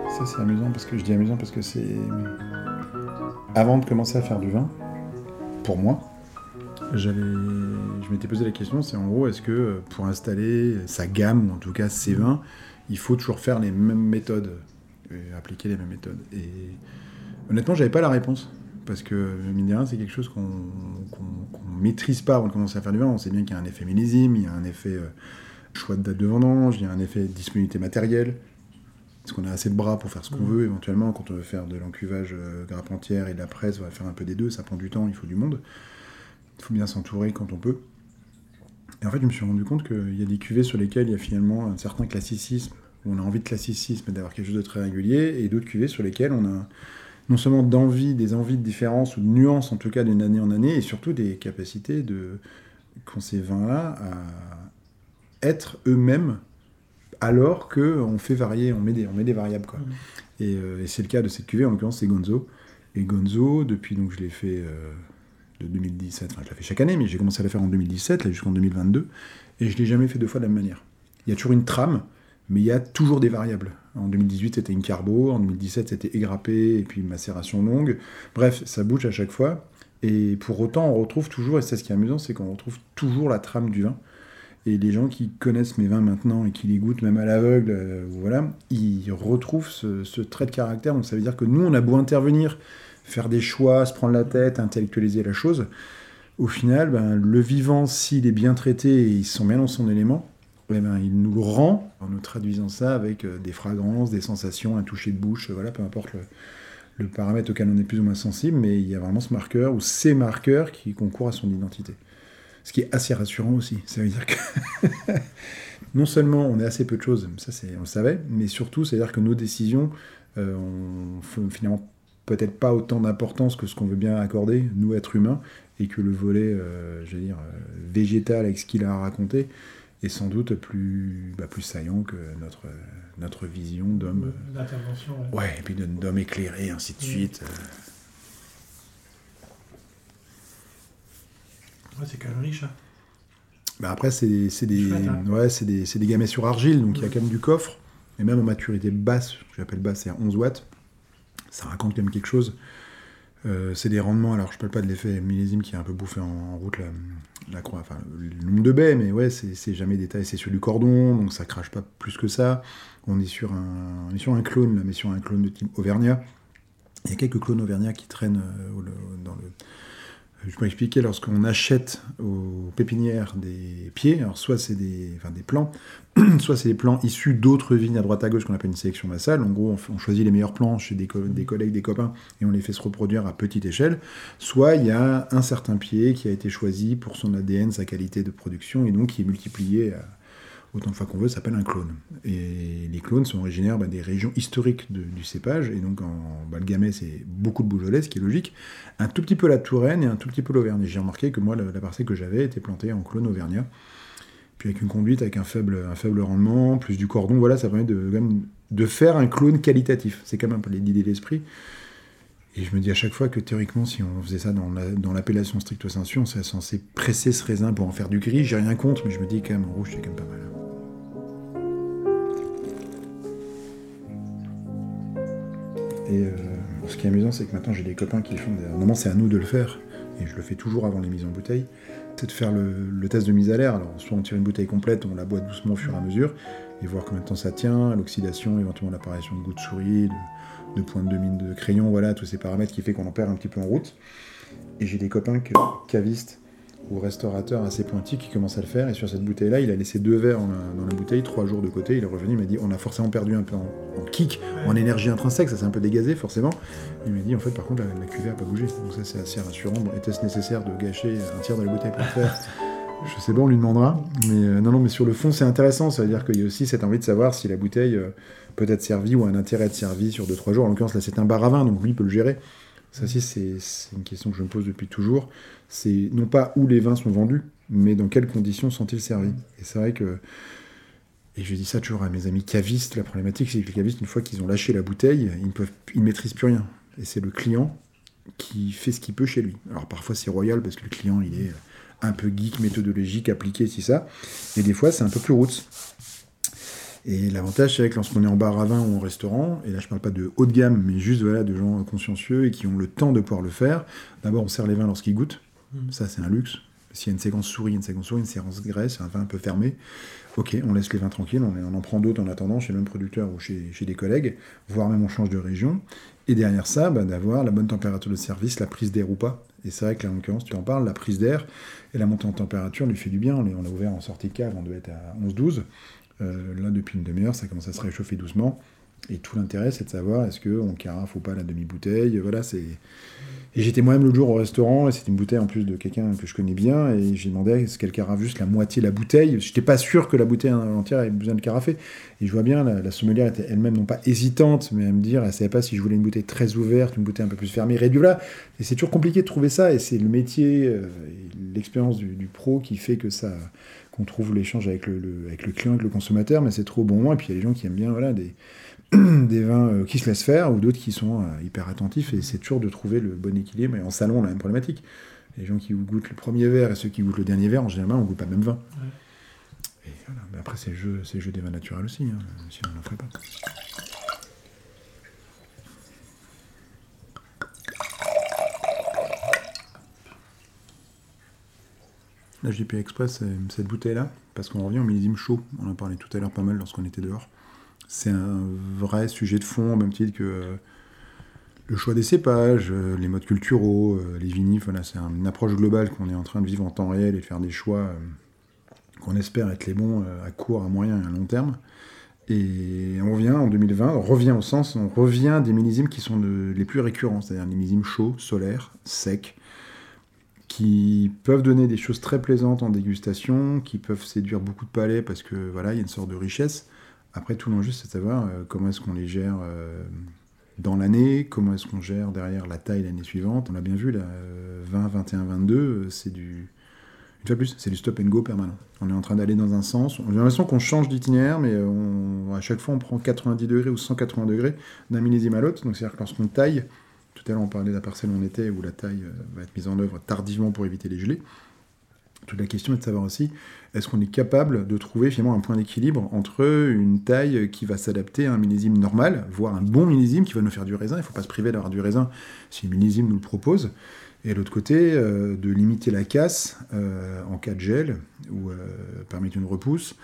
Speaker 1: Ça c'est amusant parce que je dis amusant parce que c'est avant de commencer à faire du vin, pour moi, j'avais, je m'étais posé la question, c'est en gros, est-ce que pour installer sa gamme ou en tout cas ses vins, il faut toujours faire les mêmes méthodes, appliquer les mêmes méthodes. Et honnêtement, j'avais pas la réponse parce que mine de rien, c'est quelque chose qu'on maîtrise pas avant de commencer à faire du vin. On sait bien qu'il y a un effet millésime, il y a un effet euh, choix de date de vendange, il y a un effet disponibilité matérielle. Est-ce qu'on a assez de bras pour faire ce qu'on veut éventuellement quand on veut faire de l'encuvage euh, grappe entière et de la presse, on va faire un peu des deux, ça prend du temps, il faut du monde. Il faut bien s'entourer quand on peut. Et en fait, je me suis rendu compte qu'il y a des cuvées sur lesquelles il y a finalement un certain classicisme, où on a envie de classicisme d'avoir quelque chose de très régulier, et d'autres cuvées sur lesquelles on a non seulement d'envie, des envies de différence, ou de nuances en tout cas d'une année en année, et surtout des capacités de, qu'ont ces vins-là à être eux-mêmes alors qu'on fait varier, on met des, on met des variables. Quoi. Et, euh, et c'est le cas de cette cuvée, en l'occurrence c'est Gonzo. Et Gonzo, depuis donc je l'ai fait euh, de 2017, enfin je la fais chaque année, mais j'ai commencé à la faire en 2017, là jusqu'en 2022, et je l'ai jamais fait deux fois de la même manière. Il y a toujours une trame, mais il y a toujours des variables. En 2018 c'était une carbo, en 2017 c'était égrappé, et puis macération longue. Bref, ça bouge à chaque fois. Et pour autant, on retrouve toujours, et c'est ce qui est amusant, c'est qu'on retrouve toujours la trame du vin. Et les gens qui connaissent mes vins maintenant et qui les goûtent même à l'aveugle, euh, voilà, ils retrouvent ce, trait de caractère. Donc ça veut dire que nous, on a beau intervenir, faire des choix, se prendre la tête, intellectualiser la chose. Au final, ben, le vivant, s'il est bien traité et il se sent bien dans son élément, il nous le rend en nous traduisant ça avec euh, des fragrances, des sensations, un toucher de bouche, euh, voilà, peu importe le, paramètre auquel on est plus ou moins sensible, mais il y a vraiment ce marqueur ou ces marqueurs qui concourent à son identité. Ce qui est assez rassurant aussi. Ça veut dire que non seulement on est assez peu de choses, ça c'est, on le savait, mais surtout, c'est-à-dire que nos décisions euh, ont font finalement peut-être pas autant d'importance que ce qu'on veut bien accorder, nous êtres humains, et que le volet, euh, je veux dire, végétal avec ce qu'il a à raconter est sans doute plus, bah, plus saillant que notre, euh, notre vision d'homme. euh,
Speaker 2: L'intervention. ouais.
Speaker 1: Ouais, et puis d'homme éclairé, ainsi de suite. euh.
Speaker 2: Ouais, c'est quand même riche. hein.
Speaker 1: Bah après, c'est des,
Speaker 2: Chouette, hein.
Speaker 1: ouais, des, des gamets sur argile, donc il y a quand même du coffre. Et même en maturité basse, j'appelle basse, c'est à 11 watts, ça raconte quand même quelque chose. Euh, c'est des rendements, alors je parle pas de l'effet millésime qui est un peu bouffé en, route la, croix, enfin le nombre de baies, mais ouais, c'est jamais détaillé, c'est sur du cordon, donc ça crache pas plus que ça. On est sur un, on est sur un clone, là, mais sur un clone de type Auvergnat. Il y a quelques clones auvergnats qui traînent euh, dans le. Je peux expliquer, lorsqu'on achète aux pépinières des pieds, soit c'est des, enfin des plants, soit c'est des plants issus d'autres vignes à droite à gauche qu'on appelle une sélection massale. En gros, on, choisit les meilleurs plants chez des collègues, des copains, et on les fait se reproduire à petite échelle. Soit il y a un certain pied qui a été choisi pour son ADN, sa qualité de production, et donc qui est multiplié à autant de fois qu'on veut, s'appelle un clone. Et les clones sont originaires bah, des régions historiques du cépage, et donc en bah, le Gamay, c'est beaucoup de Beaujolais, ce qui est logique, un tout petit peu la Touraine et un tout petit peu l'Auvergne. J'ai remarqué que moi, la, parcelle que j'avais était plantée en clone auvergnat, puis avec une conduite avec un faible, rendement, plus du cordon, voilà, ça permet de, faire un clone qualitatif. C'est quand même un peu l'idée de l'esprit. Et je me dis à chaque fois que théoriquement, si on faisait ça dans l'appellation stricto sensu, on serait censé presser ce raisin pour en faire du gris. J'ai rien contre, mais je me dis quand même en rouge, c'est quand même pas mal. Et euh, ce qui est amusant, c'est que maintenant j'ai des copains qui font. Des... Normalement, c'est à nous de le faire, et je le fais toujours avant les mises en bouteille. C'est de faire le, test de mise à l'air. Alors, soit on tire une bouteille complète, on la boit doucement au fur et à mesure, et voir combien de temps ça tient, l'oxydation, éventuellement l'apparition de gouttes de souris, de, de de mine de crayon, voilà, tous ces paramètres qui fait qu'on en perd un petit peu en route. Et j'ai des copains que- cavistes ou restaurateurs assez pointis qui commencent à le faire. Et sur cette bouteille-là, il a laissé deux verres dans la, dans la bouteille, trois jours de côté. Il est revenu, il m'a dit on a forcément perdu un peu en, en kick, en énergie intrinsèque, ça s'est un peu dégazé forcément. Il m'a dit en fait, par contre, la, la cuvée n'a pas bougé. Donc ça, c'est assez rassurant. Bon, Était-ce nécessaire de gâcher un tiers de la bouteille pour le faire? Je sais pas, on lui demandera. Mais euh, non, non, mais sur le fond, c'est intéressant. Ça veut dire qu'il y a aussi cette envie de savoir si la bouteille euh, peut être servie ou a un intérêt être servie sur 2-3 jours. En l'occurrence, là, c'est un bar à vin, donc lui il peut le gérer. Ça c'est c'est une question que je me pose depuis toujours. C'est non pas où les vins sont vendus, mais dans quelles conditions sont-ils servis. Et c'est vrai que, et je dis ça toujours à mes amis cavistes, la problématique, c'est que les cavistes, une fois qu'ils ont lâché la bouteille, ils ne maîtrisent plus rien. Et c'est le client qui fait ce qu'il peut chez lui. Alors parfois c'est royal parce que le client il est un peu geek, méthodologique, appliqué, si ça. Et des fois c'est un peu plus roots. Et l'avantage, c'est que lorsqu'on est en bar à vin ou en restaurant, et là je parle pas de haut de gamme, mais juste voilà, de gens consciencieux et qui ont le temps de pouvoir le faire, d'abord on sert les vins lorsqu'ils goûtent,
Speaker 2: Mhm.
Speaker 1: ça c'est un luxe. S'il y a une séquence souris, une séquence souris, une séquence graisse, un vin un peu fermé, ok, on laisse les vins tranquilles, on, on en prend d'autres en attendant chez le même producteur ou chez, chez des collègues, voire même on change de région. Et derrière ça, bah, d'avoir la bonne température de service, la prise d'air ou pas. Et c'est vrai que là, en l'occurrence, tu en parles, la prise d'air et la montée en température lui fait du bien. On l'a- on l'a ouvert en sortie de cave, on devait être à 11-12. Euh, là, depuis une demi-heure, ça commence à se réchauffer doucement. Et tout l'intérêt, c'est de savoir est-ce qu'on carafe ou pas la demi-bouteille? Voilà, c'est. Et j'étais moi-même l'autre jour au restaurant, et c'était une bouteille en plus de quelqu'un que je connais bien, et j'ai demandé est-ce qu'elle carafe juste la moitié de la bouteille? J'étais pas sûr que la bouteille entière avait besoin de carafer. Et je vois bien, la, la sommelière était elle-même non pas hésitante, mais à me dire, elle savait pas si je voulais une bouteille très ouverte, une bouteille un peu plus fermée, réduite. Voilà. Et c'est toujours compliqué de trouver ça, et c'est le métier, euh, l'expérience du, du pro qui fait que ça qu'on trouve l'échange avec le, le- avec le client, avec le consommateur, mais c'est trop bon. Et puis il y a des gens qui aiment bien voilà, des, des vins euh, qui se laissent faire, ou d'autres qui sont euh, hyper attentifs, et c'est toujours de trouver le bon équilibre. Et en salon, on a la même problématique. Les gens qui goûtent le premier verre et ceux qui goûtent le dernier verre, en général, on goûte pas le même vin. Et voilà. Mais après, c'est le, jeu, jeu des vins naturels aussi, hein, si on n'en ferait pas. Là, JP Express, cette bouteille-là, parce qu'on revient au millésime chaud. On en parlait tout à l'heure pas mal lorsqu'on était dehors. C'est un vrai sujet de fond, au même titre que euh, le choix des cépages, euh, les modes culturaux, euh, les vinifs. C'est une approche globale qu'on est en train de vivre en temps réel et faire des choix qu'on espère être les bons à court, à moyen et à long terme. Et on revient en 2020, on revient au sens, on revient des millésimes qui sont les plus récurrents, c'est-à-dire les millésimes chauds, solaires, secs, qui peuvent donner des choses très plaisantes en dégustation, qui peuvent séduire beaucoup de palais parce que voilà, il y a une sorte de richesse. Après, tout l'enjeu, c'est de savoir euh, comment est-ce qu'on les gère euh, dans l'année, comment est-ce qu'on gère derrière la taille l'année suivante. On l'a bien vu, là, euh, 20, 21, 22, euh, c'est du. Une fois plus, c'est du stop and go permanent. On est en train d'aller dans un sens. A l'impression qu'on change d'itinéraire, mais euh, à chaque fois, on prend 90 degrés ou 180 degrés d'un millésime à l'autre. Donc, c'est-à-dire que lorsqu'on taille, tout à l'heure, on parlait de la parcelle où on était, où la taille euh, va être mise en œuvre tardivement pour éviter les gelées. Toute la question est de savoir aussi, est-ce qu'on est capable de trouver finalement un point d'équilibre entre une taille qui va s'adapter à un millésime normal, voire un bon millésime qui va nous faire du raisin. Il ne faut pas se priver d'avoir du raisin si le millésime nous le propose. Et l'autre côté, euh, de limiter la casse euh, en cas de gel ou permettre une repousse.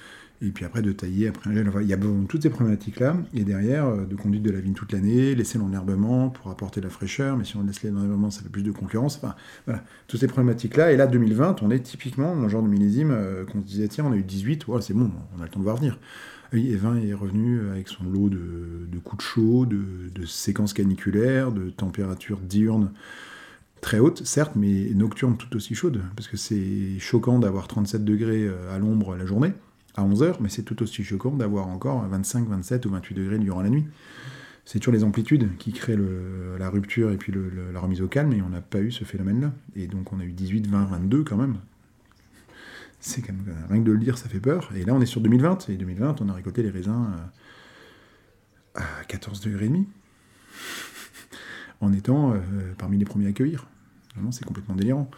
Speaker 1: Et puis après de tailler après un gel. Il y a toutes ces problématiques-là. Et derrière, euh, de conduite de la vigne toute l'année, laisser l'enherbement pour apporter la fraîcheur. Mais si on laisse l'enherbement, ça fait plus de concurrence. Enfin, voilà, toutes ces problématiques-là. Et là, 2020, on est typiquement dans le genre de millésime euh, qu'on se disait, tiens, on a eu 18, voilà, c'est bon, on a le temps de voir venir. Et 20 est revenu avec son lot de, coups de chaud, de, séquences caniculaires, de températures diurnes très hautes, certes, mais nocturnes tout aussi chaudes. Parce que c'est choquant d'avoir 37 degrés euh, à l'ombre la journée, à 11 heures, mais c'est tout aussi choquant d'avoir encore 25, 27 ou 28 degrés durant la nuit. C'est toujours les amplitudes qui créent la rupture et puis la remise au calme, et on n'a pas eu ce phénomène-là. Et donc on a eu 18, 20, 22 quand même. C'est quand même, rien que de le dire, ça fait peur. Et là, on est sur 2020, et 2020, on a récolté les raisins à 14 degrés et demi, en étant euh, parmi les premiers à cueillir. C'est complètement délirant.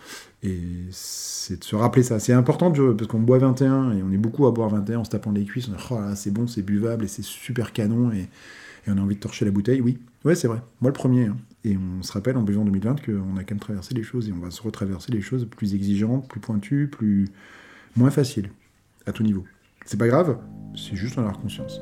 Speaker 1: Et c'est de se rappeler ça. C'est important, parce qu'on boit 21, et on est beaucoup à boire 21 en se tapant les cuisses. On dit, oh là, c'est bon, c'est buvable, et c'est super canon, et, et on a envie de torcher la bouteille. Oui, ouais, c'est vrai. Moi, le premier. hein. Et on se rappelle en buvant 2020 qu'on a quand même traversé les choses, et on va se retraverser les choses plus exigeantes, plus pointues, plus moins faciles, à tout niveau. C'est pas grave, c'est juste en avoir conscience.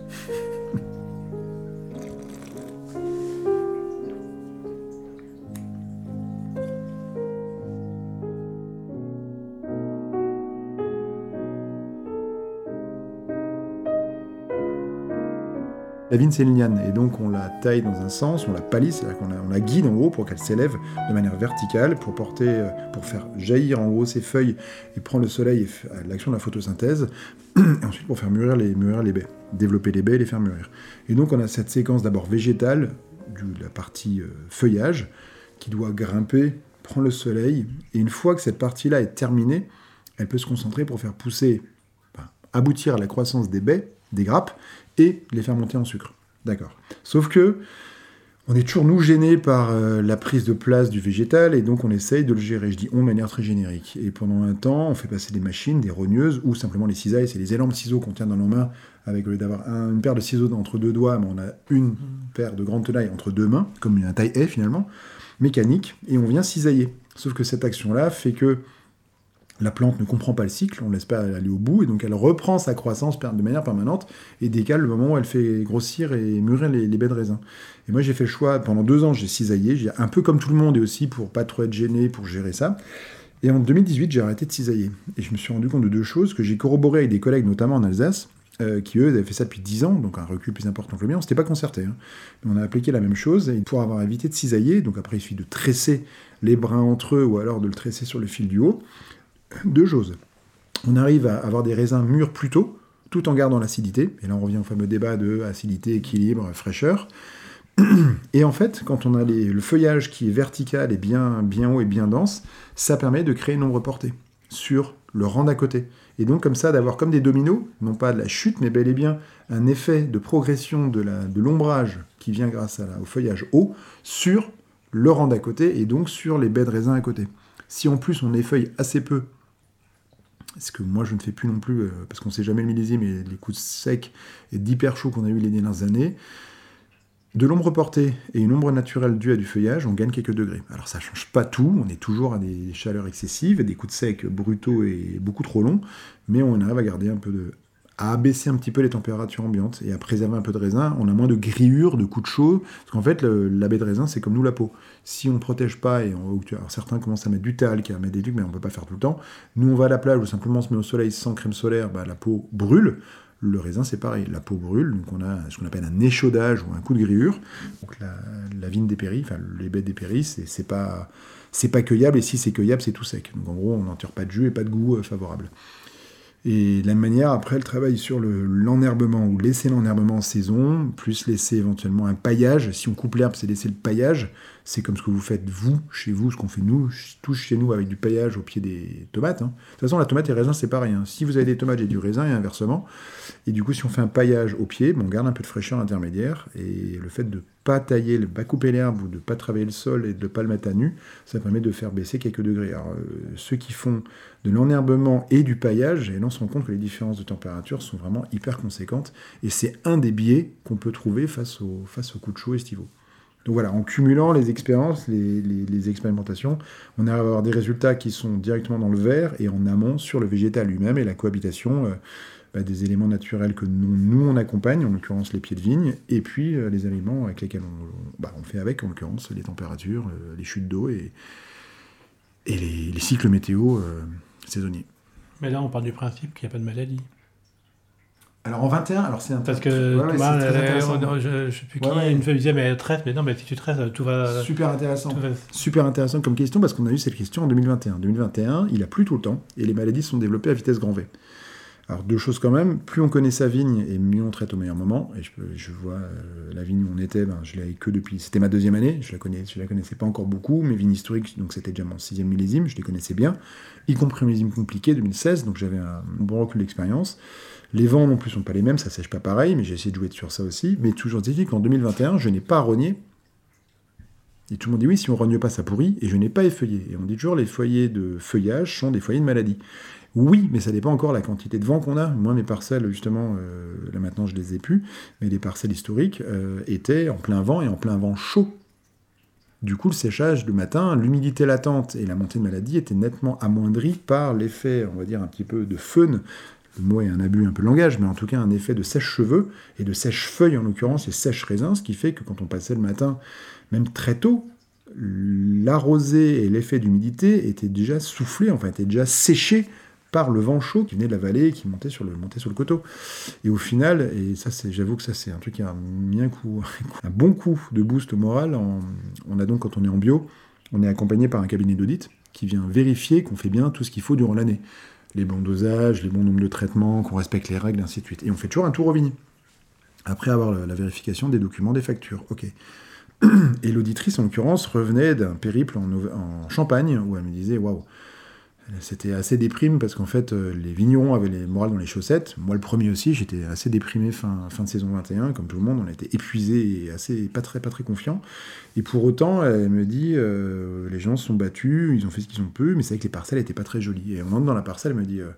Speaker 1: La c'est une liane, et donc on la taille dans un sens, on la palisse, c'est-à-dire qu'on la, on la guide en gros pour qu'elle s'élève de manière verticale, pour porter, euh, pour faire jaillir en gros ses feuilles et prendre le soleil et l'action de la photosynthèse, et ensuite pour faire mûrir les, mûrir les baies, développer les baies et les faire mûrir. Et donc on a cette séquence d'abord végétale, de la partie euh, feuillage, qui doit grimper, prendre le soleil, et une fois que cette partie-là est terminée, elle peut se concentrer pour faire pousser, aboutir à la croissance des baies, des grappes, et les faire monter en sucre. D'accord. Sauf que on est toujours nous gênés par euh, la prise de place du végétal et donc on essaye de le gérer. Je dis on de manière très générique. Et pendant un temps, on fait passer des machines, des rogneuses ou simplement les cisailles. C'est les énormes ciseaux qu'on tient dans nos mains avec au lieu d'avoir un- une paire de ciseaux entre deux doigts, mais on a une paire de grandes tenailles entre deux mains, comme un taille haie finalement, mécanique, et on vient cisailler. Sauf que cette action-là fait que la plante ne comprend pas le cycle, on ne laisse pas aller au bout, et donc elle reprend sa croissance de manière permanente et décale le moment où elle fait grossir et mûrir les, baies de raisin. Et moi j'ai fait le choix, pendant deux ans j'ai cisaillé, j'ai un peu comme tout le monde et aussi pour pas trop être gêné, pour gérer ça. Et en 2018 j'ai arrêté de cisailler. Et je me suis rendu compte de deux choses que j'ai corroboré avec des collègues, notamment en Alsace, euh, qui eux avaient fait ça depuis 10 ans, donc un recul plus important que le mien. On s'était pas concerté, hein. on a appliqué la même chose. Et pour avoir évité de cisailler, donc après il suffit de tresser les brins entre eux ou alors de le tresser sur le fil du haut, deux choses. On arrive à avoir des raisins mûrs plus tôt, tout en gardant l'acidité. Et là, on revient au fameux débat de acidité, équilibre, fraîcheur. Et en fait, quand on a le feuillage qui est vertical et bien, haut et bien dense, ça permet de créer une ombre portée sur le rang d'à côté. Et donc, comme ça, d'avoir comme des dominos, non pas de la chute, mais bel et bien un effet de progression de l'ombrage qui vient grâce au feuillage haut sur le rang d'à côté et donc sur les baies de raisin à côté. Si en plus on effeuille assez peu, ce que moi je ne fais plus non plus, euh, parce qu'on ne sait jamais le millésime et les coups secs et d'hyper chaud qu'on a eu les dernières années, de l'ombre portée et une ombre naturelle due à du feuillage, on gagne quelques degrés. Alors ça change pas tout, on est toujours à des chaleurs excessives, et des coups de sec brutaux et beaucoup trop longs, mais on arrive à garder un peu de, à abaisser un petit peu les températures ambiantes et à préserver un peu de raisin. On a moins de grillures, de coups de chaud, parce qu'en fait la baie de raisin c'est comme nous la peau. Si on ne protège pas et certains commencent à mettre du talc, à mettre des trucs, mais on peut pas faire tout le temps. Nous on va à la plage ou simplement on se met au soleil sans crème solaire, bah, la peau brûle. Le raisin, c'est pareil, la peau brûle, donc on a ce qu'on appelle un échaudage ou un coup de grillure. Donc la, la vigne dépérit, enfin les baies dépérit, c'est pas, pas cueillable, et si c'est cueillable, c'est tout sec. Donc en gros, on n'en tire pas de jus et pas de goût euh, favorable. Et de la même manière, après, elle travaille sur le- l'enherbement, ou laisser l'enherbement en saison, plus laisser éventuellement un paillage. Si on coupe l'herbe, c'est laisser le paillage. C'est comme ce que vous faites vous, chez vous, ce qu'on fait nous, tous chez nous, avec du paillage au pied des tomates. hein. De toute façon, la tomate et le raisin, c'est pareil. hein. Si vous avez des tomates, j'ai du raisin, et inversement. Et du coup, si on fait un paillage au pied, bon, on garde un peu de fraîcheur intermédiaire. Et le fait de pas tailler, de pas couper l'herbe, ou de pas travailler le sol, et de ne pas le mettre à nu, ça permet de faire baisser quelques degrés. Alors, euh, ceux qui font de l'enherbement et du paillage, et on se rend compte que les différences de température sont vraiment hyper conséquentes, et c'est un des biais qu'on peut trouver face aux, face aux coups de chaud estivaux. Donc voilà, en cumulant les expériences, les, expérimentations, on arrive à avoir des résultats qui sont directement dans le vert et en amont sur le végétal lui-même et la cohabitation euh, bah, des éléments naturels que nous, on accompagne, en l'occurrence les pieds de vigne, et puis euh, les aliments avec lesquels bah, on fait avec, en l'occurrence les températures, euh, les chutes d'eau et, les, les cycles météo saisonniers.
Speaker 2: Mais là, on part du principe qu'il n'y a pas de maladie.
Speaker 1: Alors en 21, alors c'est un
Speaker 2: Parce que
Speaker 1: Ouais,
Speaker 2: Thomas,
Speaker 1: très intéressant.
Speaker 2: on- je, je sais plus qui,
Speaker 1: ouais.
Speaker 2: une il disait, mais elle traite, mais non, mais si tu traites, tout va.
Speaker 1: super intéressant.
Speaker 2: va-
Speaker 1: Super intéressant comme question parce qu'on a eu cette question en 2021. 2021, il a plu tout le temps et les maladies sont développées à vitesse grand V. Alors deux choses quand même, plus on connaît sa vigne et mieux on traite au meilleur moment. Et je, vois euh, la vigne où on était, ben, je l'avais que depuis, c'était ma deuxième année, je la connais, je la connaissais pas encore beaucoup. Mes vignes historiques, donc c'était déjà mon sixième millésime, je les connaissais bien, y compris un millésime compliqué 2016, donc j'avais un bon recul d'expérience. Les vents non plus sont pas les mêmes, ça sèche pas pareil, mais j'ai essayé de jouer sur ça aussi. Mais toujours dit qu'en 2021, je n'ai pas rogné et tout le monde dit oui, si on rogne pas, ça pourrit, et je n'ai pas effeuillé. Et on dit toujours les foyers de feuillage sont des foyers de maladie. Oui, mais ça dépend encore de la quantité de vent qu'on a. Moi, mes parcelles, justement, euh, là maintenant je les ai plus, mais les parcelles historiques euh, étaient en plein vent et en plein vent chaud. Du coup, le séchage le matin, l'humidité latente et la montée de maladie étaient nettement amoindris par l'effet, on va dire, un petit peu de faune. Le mot est un abus un peu langage, mais en tout cas un effet de sèche-cheveux et de sèche-feuilles en l'occurrence et sèche-raisin, ce qui fait que quand on passait le matin, même très tôt, la rosée et l'effet d'humidité étaient déjà soufflés, enfin étaient déjà séchés par le vent chaud qui venait de la vallée et qui montait sur le, montait sur le coteau. Et au final, et ça c'est, j'avoue que ça c'est un truc qui a mis un un bon coup de boost moral. on a donc quand on est en bio, on est accompagné par un cabinet d'audit qui vient vérifier qu'on fait bien tout ce qu'il faut durant l'année. Les bons dosages, les bons nombres de traitements, qu'on respecte les règles, ainsi de suite. Et on fait toujours un tour au vignes. Après avoir la, vérification des documents, des factures. Ok. Et l'auditrice, en l'occurrence, revenait d'un périple en Champagne où elle me disait Waouh, c'était assez déprime parce qu'en fait, euh, les vignerons avaient les morales dans les chaussettes. Moi, le premier aussi, j'étais assez déprimé fin, fin de saison 21, comme tout le monde. On était épuisé et assez, pas très, pas très confiant. Et pour autant, elle me dit euh, Les gens se sont battus, ils ont fait ce qu'ils ont pu, mais c'est vrai que les parcelles n'étaient pas très jolies. Et on entre dans la parcelle, elle me dit euh,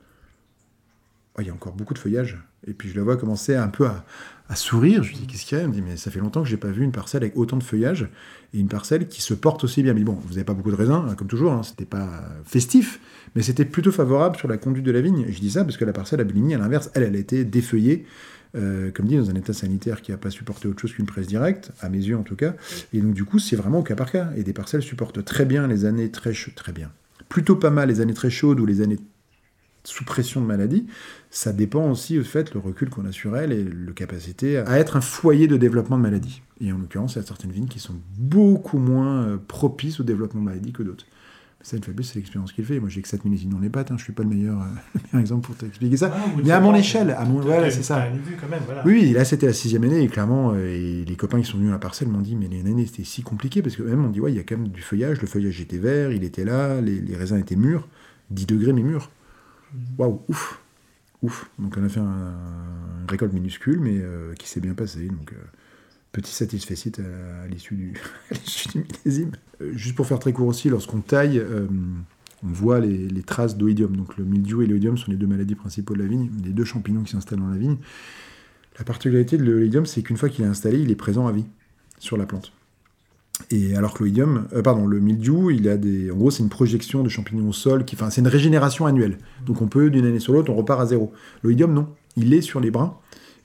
Speaker 1: Il y a encore beaucoup de feuillage. Et puis je la vois commencer un peu à, à sourire. Je lui dis Qu'est-ce qu'il y a? Elle me dit Mais ça fait longtemps que j'ai pas vu une parcelle avec autant de feuillage et une parcelle qui se porte aussi bien. Mais bon, vous n'avez pas beaucoup de raisins, hein, comme toujours, hein, c'était pas festif, mais c'était plutôt favorable sur la conduite de la vigne. Et je dis ça parce que la parcelle à Bligny, à l'inverse, elle, elle a été défeuillée, euh, comme dit, dans un état sanitaire qui n'a pas supporté autre chose qu'une presse directe, à mes yeux en tout cas. Et donc du coup, c'est vraiment au cas par cas. Et des parcelles supportent très bien les années très chaudes, très bien. Plutôt pas mal les années très chaudes ou les années sous pression de maladie, ça dépend aussi au fait le recul qu'on a sur elle et le capacité à être un foyer de développement de maladie. Et en l'occurrence, il y a certaines vignes qui sont beaucoup moins euh, propices au développement de maladie que d'autres. De plus, c'est l'expérience qu'il fait. Moi, j'ai que 7 millésimes dans les pattes, hein, je suis pas le meilleur, euh, exemple pour t'expliquer ça.
Speaker 2: Ah,
Speaker 1: Mais à mon échelle, à mon- voilà, c'est ça.
Speaker 2: t'as une vue quand même, voilà.
Speaker 1: Oui, là c'était la sixième année et clairement, euh, et les copains qui sont venus à la parcelle m'ont dit mais les années c'était si compliqué parce que même on dit ouais il y a quand même du feuillage, le feuillage était vert, il était là, les, les raisins étaient mûrs, 10 degrés mais mûrs. Waouh, ouf, ouf. Donc on a fait un, une récolte minuscule mais euh, qui s'est bien passée. Donc petit satisfait à, à l'issue du, millésime. Euh, juste pour faire très court aussi, lorsqu'on taille, euh, on voit les, traces d'oïdium. Donc le mildiou et l'oïdium sont les deux maladies principaux de la vigne, les deux champignons qui s'installent dans la vigne. La particularité de l'oïdium, c'est qu'une fois qu'il est installé, il est présent à vie sur la plante. Et alors que l'oïdium, euh, pardon, le mildiou, il a des, en gros, c'est une projection de champignons au sol, qui, enfin, c'est une régénération annuelle. Donc on peut d'une année sur l'autre, on repart à zéro. L'oïdium, non, il est sur les brins.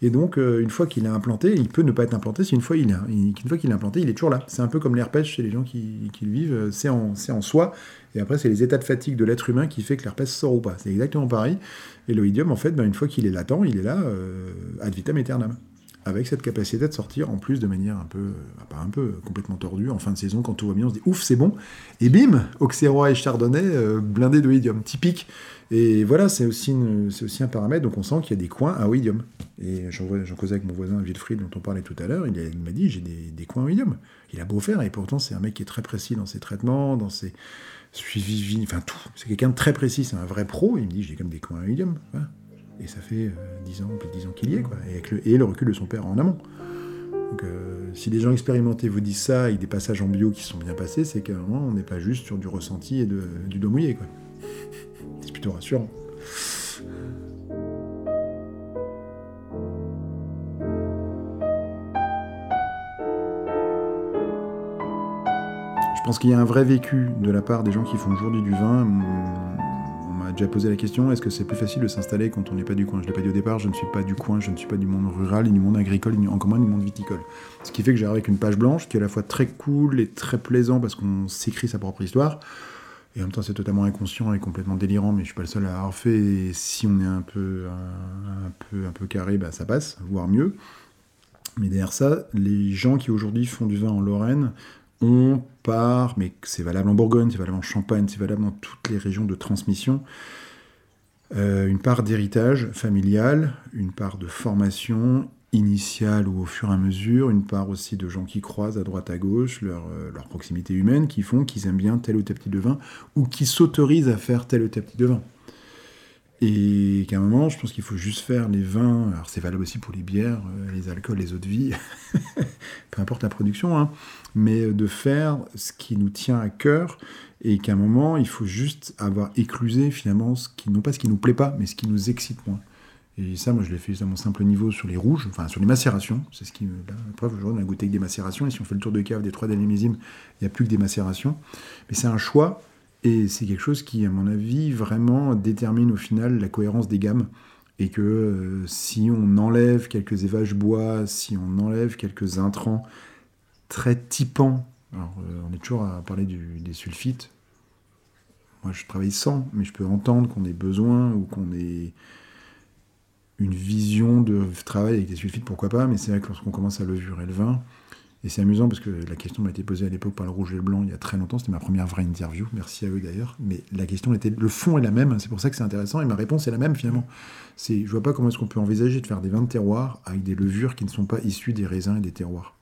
Speaker 1: Et donc, euh, une fois qu'il est implanté, il peut ne pas être implanté. Si une fois qu'il est implanté, il est toujours là. C'est un peu comme l'herpès chez les gens qui, le vivent. euh, C'est en, c'est en soi. Et après, c'est les états de fatigue de l'être humain qui fait que l'herpès sort ou pas. C'est exactement pareil. Et l'oïdium, en fait, ben, une fois qu'il est latent, il est là euh, ad vitam aeternam. Avec cette capacité de sortir en plus de manière un peu, euh, pas un peu, complètement tordue, en fin de saison, quand tout va bien, on se dit ouf, c'est bon. Et bim, Auxerrois et Chardonnay, euh, blindés d'oïdium, typique. Et voilà, c'est aussi, aussi un paramètre, donc on sent qu'il y a des coins à oïdium. Et j'en causais avec mon voisin Wilfried, dont on parlait tout à l'heure, il, m'a dit j'ai des, coins à oïdium. Il a beau faire, et pourtant c'est un mec qui est très précis dans ses traitements, dans ses suivis, enfin tout. C'est quelqu'un de très précis, c'est un vrai pro. Il me dit j'ai comme des coins à oïdium. Voilà. Et ça fait euh, 10 ans, plus de 10 ans qu'il y est, quoi. Et, le, recul de son père en amont. Donc, euh, si des gens expérimentés vous disent ça avec des passages en bio qui sont bien passés, c'est qu'à un moment, on n'est pas juste sur du ressenti et de- du doigt mouillé, quoi. C'est plutôt rassurant. pense qu'il y a un vrai vécu de la part des gens qui font aujourd'hui du vin. Déjà posé la question est-ce que c'est plus facile de s'installer quand on n'est pas du coin? Je ne l'ai pas dit au départ, je ne suis pas du coin, je ne suis pas du monde rural, ni du monde agricole, ni encore moins du monde viticole. Ce qui fait que j'arrive avec une page blanche qui est à la fois très cool et très plaisant parce qu'on s'écrit sa propre histoire. Et en même temps, c'est totalement inconscient et complètement délirant, mais je suis pas le seul à avoir fait. Et si on est un peu, un, peu, un peu carré, bah, ça passe, voire mieux. Mais derrière ça, les gens qui aujourd'hui font du vin en Lorraine ont part, mais c'est valable en Bourgogne, c'est valable en Champagne, c'est valable dans toutes les régions de transmission, euh, une part d'héritage familial, une part de formation initiale ou au fur et à mesure, une part aussi de gens qui croisent à droite à gauche leur, euh, leur proximité humaine, qui font qu'ils aiment bien tel ou tel type de vin, ou qui s'autorisent à faire tel ou tel type de vin. Et qu'à un moment, je pense qu'il faut juste faire les vins, alors c'est valable aussi pour les bières, euh, les alcools, les eaux de vie, peu importe la production, hein, mais de faire ce qui nous tient à cœur, et qu'à un moment, il faut juste avoir éclusé finalement, ce qui, non pas ce qui nous plaît pas, mais ce qui nous excite moins. Et ça, moi, je l'ai fait à mon simple niveau sur les rouges, enfin sur les macérations. C'est ce qui, la preuve, aujourd'hui, on a goûté avec des macérations. Et si on fait le tour de cave des trois derniers il n'y a plus que des macérations. Mais c'est un choix et c'est quelque chose qui, à mon avis, vraiment détermine au final la cohérence des gammes. Et que euh, si on enlève quelques évages bois, si on enlève quelques intrants très typants, alors euh, on est toujours à parler des sulfites. Moi, je travaille sans, mais je peux entendre qu'on ait besoin ou qu'on ait une vision de travail avec des sulfites, pourquoi pas, mais c'est vrai que lorsqu'on commence à levurer le vin, et c'est amusant parce que la question m'a été posée à l'époque par le rouge et le blanc il y a très longtemps, c'était ma première vraie interview, merci à eux d'ailleurs, mais la question était, le fond est la même, c'est pour ça que c'est intéressant, et ma réponse est la même finalement. C'est, je vois pas comment est-ce qu'on peut envisager de faire des vins de terroir avec des levures qui ne sont pas issues des raisins et des terroirs.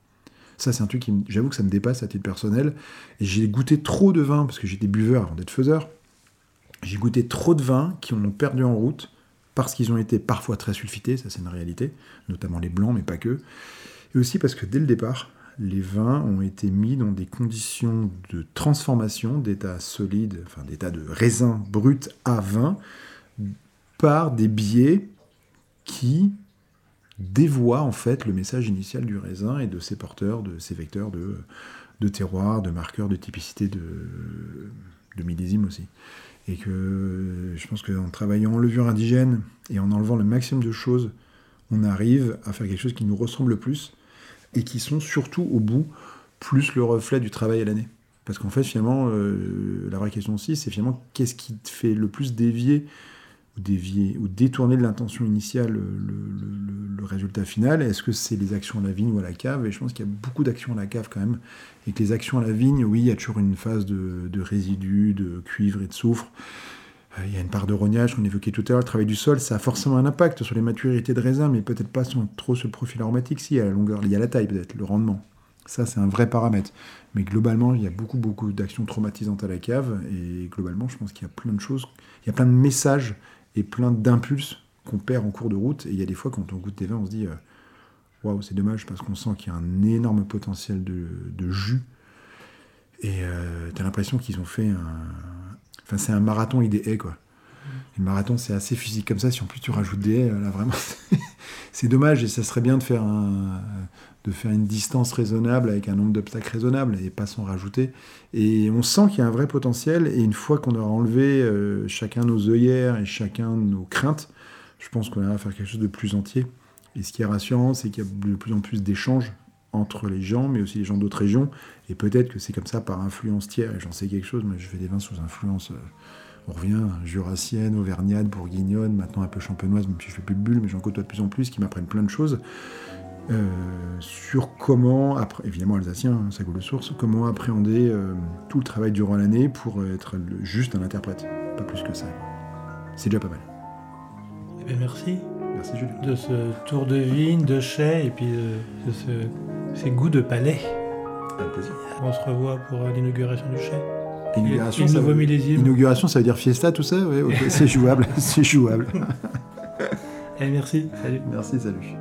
Speaker 1: Ça, c'est un truc qui, j'avoue que ça me dépasse à titre personnel, et j'ai goûté trop de vins, parce que j'étais buveur avant d'être faiseur, j'ai goûté trop de vins qui ont perdu en route, parce qu'ils ont été parfois très sulfités, ça c'est une réalité, notamment les blancs, mais pas que, et aussi parce que dès le départ, les vins ont été mis dans des conditions de transformation d'état solide, enfin d'état de raisin brut à vin, par des biais qui dévoient en fait le message initial du raisin et de ses porteurs, de ses vecteurs de, terroir, de marqueurs, de typicité, de, de millésime aussi. Et que je pense qu'en travaillant en levure indigène et en enlevant le maximum de choses, on arrive à faire quelque chose qui nous ressemble le plus et qui sont surtout au bout plus le reflet du travail à l'année. Parce qu'en fait, finalement, euh, la vraie question aussi, c'est finalement qu'est-ce qui te fait le plus dévier ou dévier ou détourner de l'intention initiale le, résultat final? Est-ce que c'est les actions à la vigne ou à la cave? Et je pense qu'il y a beaucoup d'actions à la cave quand même. Et que les actions à la vigne, oui, il y a toujours une phase de, de résidus, de cuivre et de soufre. Euh, il y a une part de rognage qu'on évoquait tout à l'heure, le travail du sol, ça a forcément un impact sur les maturités de raisin, mais peut-être pas sur, trop sur profil aromatique, si, à la longueur, il y a la taille peut-être, le rendement. Ça, c'est un vrai paramètre. Mais globalement, il y a beaucoup, beaucoup d'actions traumatisantes à la cave, et globalement, je pense qu'il y a plein de choses, il y a plein de messages et plein d'impulses qu'on perd en cours de route, et il y a des fois, quand on goûte des vins, on se dit, euh, waouh, c'est dommage, parce qu'on sent qu'il y a un énorme potentiel de, jus, et euh, tu as l'impression qu'ils ont fait un, Enfin, c'est un marathon et des haies, quoi. Le marathon, c'est assez physique comme ça. Si en plus tu rajoutes des haies, là, vraiment, c'est dommage. Et ça serait bien de faire, un, de faire une distance raisonnable avec un nombre d'obstacles raisonnable et pas s'en rajouter. Et on sent qu'il y a un vrai potentiel. Et une fois qu'on aura enlevé euh, chacun nos œillères et chacun nos craintes, je pense qu'on va faire quelque chose de plus entier. Et ce qui est rassurant, c'est qu'il y a de plus en plus d'échanges entre les gens, mais aussi les gens d'autres régions. Et peut-être que c'est comme ça par influence tiers, et j'en sais quelque chose, mais je fais des vins sous influence, euh, on revient, jurassienne, auvergnate, bourguignonne, maintenant un peu champenoise, même si je fais plus de bulles, mais j'en côtoie de plus en plus, qui m'apprennent plein de choses. Euh, sur comment, évidemment alsacien, hein, ça coule de source, comment appréhender euh, tout le travail durant l'année pour être juste un interprète, pas plus que ça. C'est déjà pas mal.
Speaker 2: Eh bien, merci.
Speaker 1: Merci Julie.
Speaker 2: De ce tour de vigne, de chai, et puis de ce c'est goût de palais. On se revoit pour l'inauguration du chai.
Speaker 1: Inauguration, ça, veut... inauguration, ça veut dire fiesta, tout ça Oui, c'est jouable, c'est jouable.
Speaker 2: Allez, merci, salut.
Speaker 1: Merci, salut.